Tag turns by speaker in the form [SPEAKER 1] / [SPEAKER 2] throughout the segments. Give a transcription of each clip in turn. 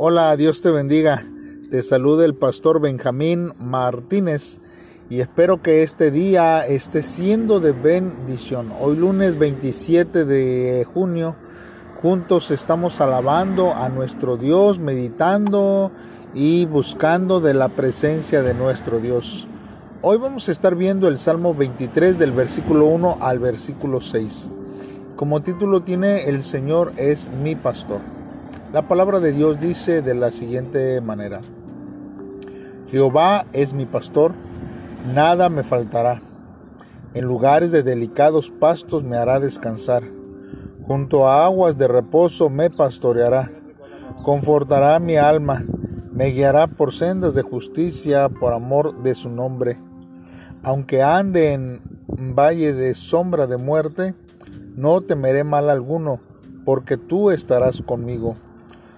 [SPEAKER 1] Hola, Dios te bendiga. Te saluda el pastor Benjamín Martínez y espero que este día esté siendo de bendición. Hoy lunes 27 de junio, juntos estamos alabando a nuestro Dios, meditando y buscando de la presencia de nuestro Dios. Hoy vamos a estar viendo el Salmo 23 del versículo 1 al versículo 6. Como título tiene El Señor es mi pastor. La palabra de Dios dice de la siguiente manera. Jehová es mi pastor, nada me faltará. En lugares de delicados pastos me hará descansar. Junto a aguas de reposo me pastoreará. Confortará mi alma. Me guiará por sendas de justicia por amor de su nombre. Aunque ande en valle de sombra de muerte, no temeré mal alguno, porque tú estarás conmigo.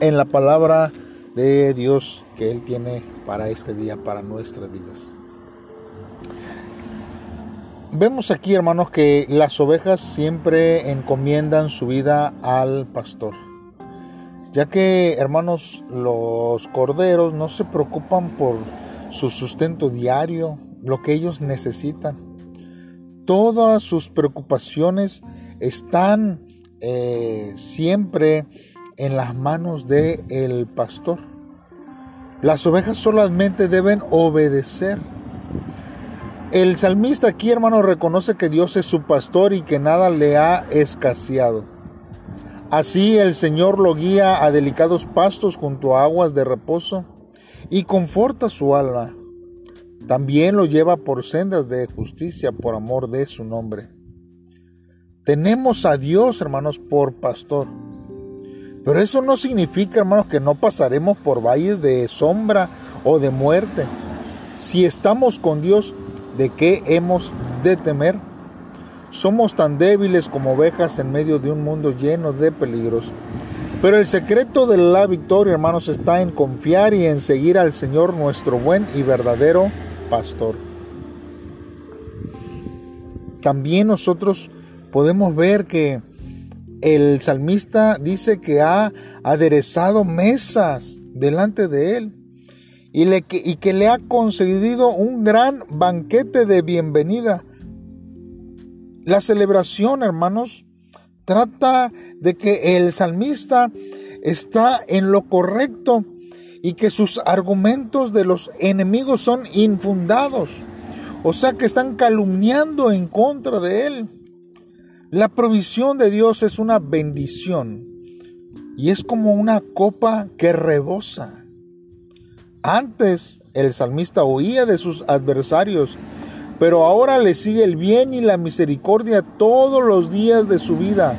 [SPEAKER 1] en la palabra de Dios que Él tiene para este día, para nuestras vidas. Vemos aquí, hermanos, que las ovejas siempre encomiendan su vida al pastor, ya que, hermanos, los corderos no se preocupan por su sustento diario, lo que ellos necesitan. Todas sus preocupaciones están eh, siempre en las manos del el pastor. Las ovejas solamente deben obedecer. El salmista aquí, hermano, reconoce que Dios es su pastor y que nada le ha escaseado. Así el Señor lo guía a delicados pastos junto a aguas de reposo y conforta su alma. También lo lleva por sendas de justicia por amor de su nombre. Tenemos a Dios, hermanos, por pastor. Pero eso no significa, hermanos, que no pasaremos por valles de sombra o de muerte. Si estamos con Dios, ¿de qué hemos de temer? Somos tan débiles como ovejas en medio de un mundo lleno de peligros. Pero el secreto de la victoria, hermanos, está en confiar y en seguir al Señor, nuestro buen y verdadero pastor. También nosotros podemos ver que el salmista dice que ha aderezado mesas delante de él y, que le ha concedido un gran banquete de bienvenida. La celebración, hermanos, trata de que el salmista está en lo correcto y que sus argumentos de los enemigos son infundados. O sea que están calumniando en contra de él. La provisión de Dios es una bendición y es como una copa que rebosa. Antes el salmista huía de sus adversarios, pero ahora le sigue el bien y la misericordia todos los días de su vida.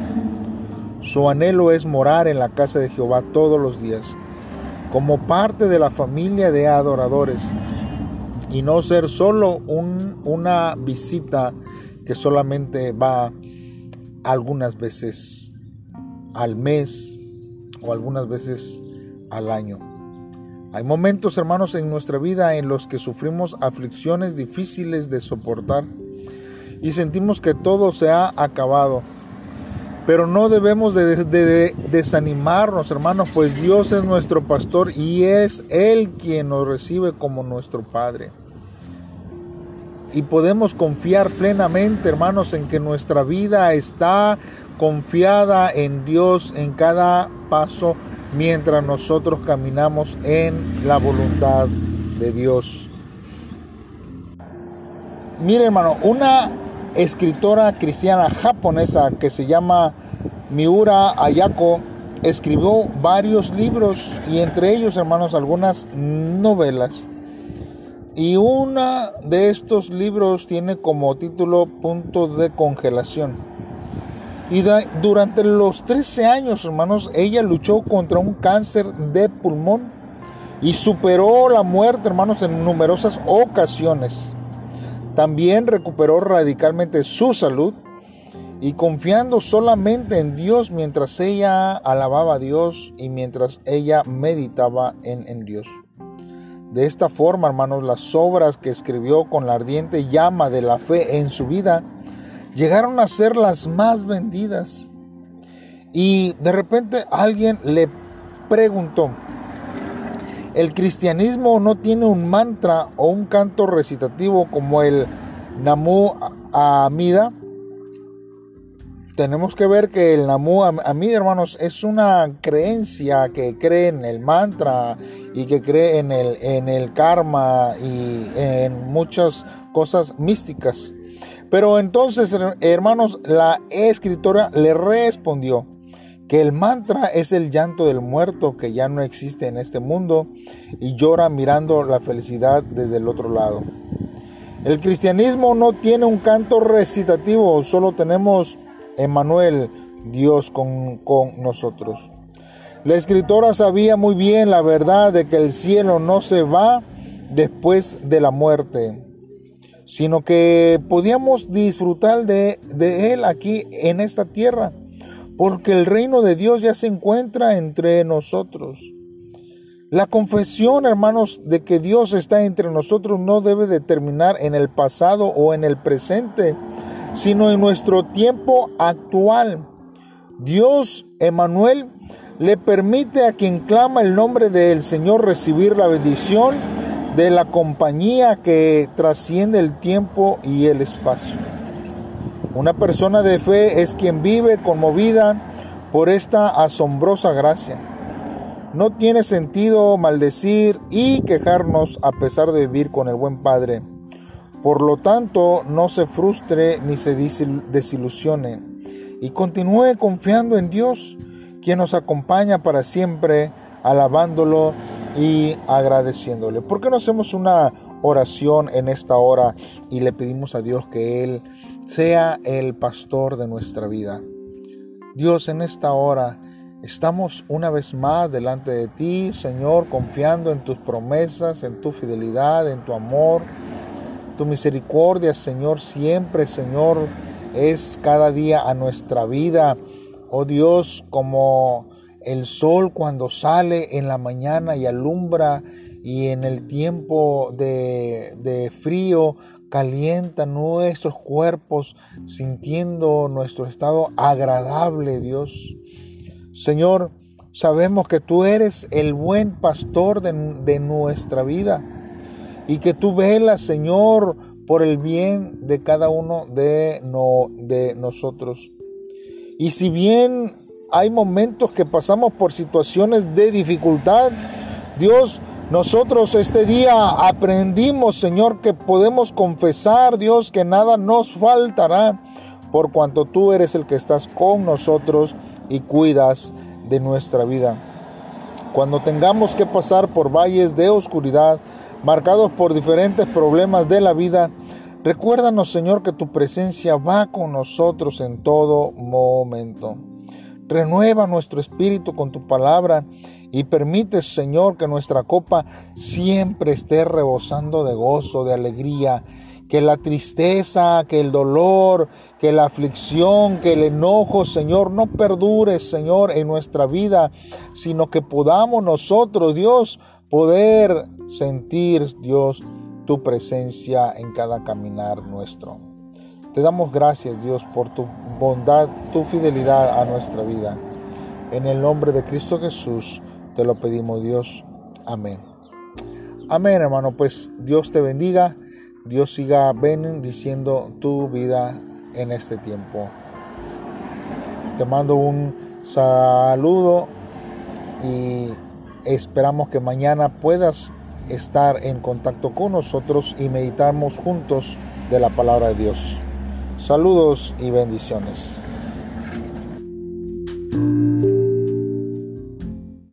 [SPEAKER 1] Su anhelo es morar en la casa de Jehová todos los días, como parte de la familia de adoradores, y no ser solo una visita que solamente va algunas veces al mes o algunas veces al año. Hay momentos, hermanos, en nuestra vida en los que sufrimos aflicciones difíciles de soportar y sentimos que todo se ha acabado. Pero no debemos de, desanimarnos, hermanos, pues Dios es nuestro pastor y es Él quien nos recibe como nuestro Padre y podemos confiar plenamente, hermanos, en que nuestra vida está confiada en Dios en cada paso mientras nosotros caminamos en la voluntad de Dios. Mire, hermano, una escritora cristiana japonesa que se llama Miura Ayako escribió varios libros y entre ellos, hermanos, algunas novelas. Y uno de estos libros tiene como título Punto de Congelación. Y durante los 13 años, hermanos, ella luchó contra un cáncer de pulmón y superó la muerte, hermanos, en numerosas ocasiones. También recuperó radicalmente su salud y confiando solamente en Dios mientras ella alababa a Dios y mientras ella meditaba en, en Dios. De esta forma, hermanos, las obras que escribió con la ardiente llama de la fe en su vida llegaron a ser las más vendidas. Y de repente alguien le preguntó, ¿el cristianismo no tiene un mantra o un canto recitativo como el Namu Amida? Tenemos que ver que el Namu mí hermanos, es una creencia que cree en el mantra y que cree en el, en el karma y en muchas cosas místicas. Pero entonces, hermanos, la escritora le respondió que el mantra es el llanto del muerto que ya no existe en este mundo y llora mirando la felicidad desde el otro lado. El cristianismo no tiene un canto recitativo, solo tenemos Emmanuel, Dios con, con nosotros. La escritora sabía muy bien la verdad de que el cielo no se va después de la muerte, sino que podíamos disfrutar de, de, él aquí en esta tierra, porque el reino de Dios ya se encuentra entre nosotros. La confesión, hermanos, de que Dios está entre nosotros no debe de terminar en el pasado o en el presente, sino en nuestro tiempo actual. Dios, Emanuel, le permite a quien clama el nombre del Señor recibir la bendición de la compañía que trasciende el tiempo y el espacio. Una persona de fe es quien vive conmovida por esta asombrosa gracia. No tiene sentido maldecir y quejarnos a pesar de vivir con el buen Padre por lo tanto, no se frustre ni se desilusione y continúe confiando en Dios, quien nos acompaña para siempre, alabándolo y agradeciéndole. ¿Por qué no hacemos una oración en esta hora y le pedimos a Dios que Él sea el pastor de nuestra vida? Dios, en esta hora estamos una vez más delante de ti, Señor, confiando en tus promesas, en tu fidelidad, en tu amor tu misericordia, Señor, siempre, Señor, es cada día a nuestra vida. Oh Dios, como el sol cuando sale en la mañana y alumbra y en el tiempo de, de frío calienta nuestros cuerpos, sintiendo nuestro estado agradable, Dios. Señor, sabemos que tú eres el buen pastor de, de nuestra vida y que tú velas, Señor, por el bien de cada uno de, no, de nosotros. Y si bien hay momentos que pasamos por situaciones de dificultad, Dios, nosotros este día aprendimos, Señor, que podemos confesar, Dios, que nada nos faltará, por cuanto tú eres el que estás con nosotros y cuidas de nuestra vida. Cuando tengamos que pasar por valles de oscuridad, marcados por diferentes problemas de la vida, recuérdanos Señor que tu presencia va con nosotros en todo momento. Renueva nuestro espíritu con tu palabra y permite, Señor, que nuestra copa siempre esté rebosando de gozo, de alegría. Que la tristeza, que el dolor, que la aflicción, que el enojo, Señor, no perdure, Señor, en nuestra vida, sino que podamos nosotros, Dios, poder sentir, Dios, tu presencia en cada caminar nuestro. Te damos gracias, Dios, por tu bondad, tu fidelidad a nuestra vida. En el nombre de Cristo Jesús te lo pedimos, Dios. Amén. Amén, hermano. Pues Dios te bendiga. Dios siga bendiciendo tu vida en este tiempo. Te mando un saludo y Esperamos que mañana puedas estar en contacto con nosotros y meditamos juntos de la palabra de Dios. Saludos y bendiciones.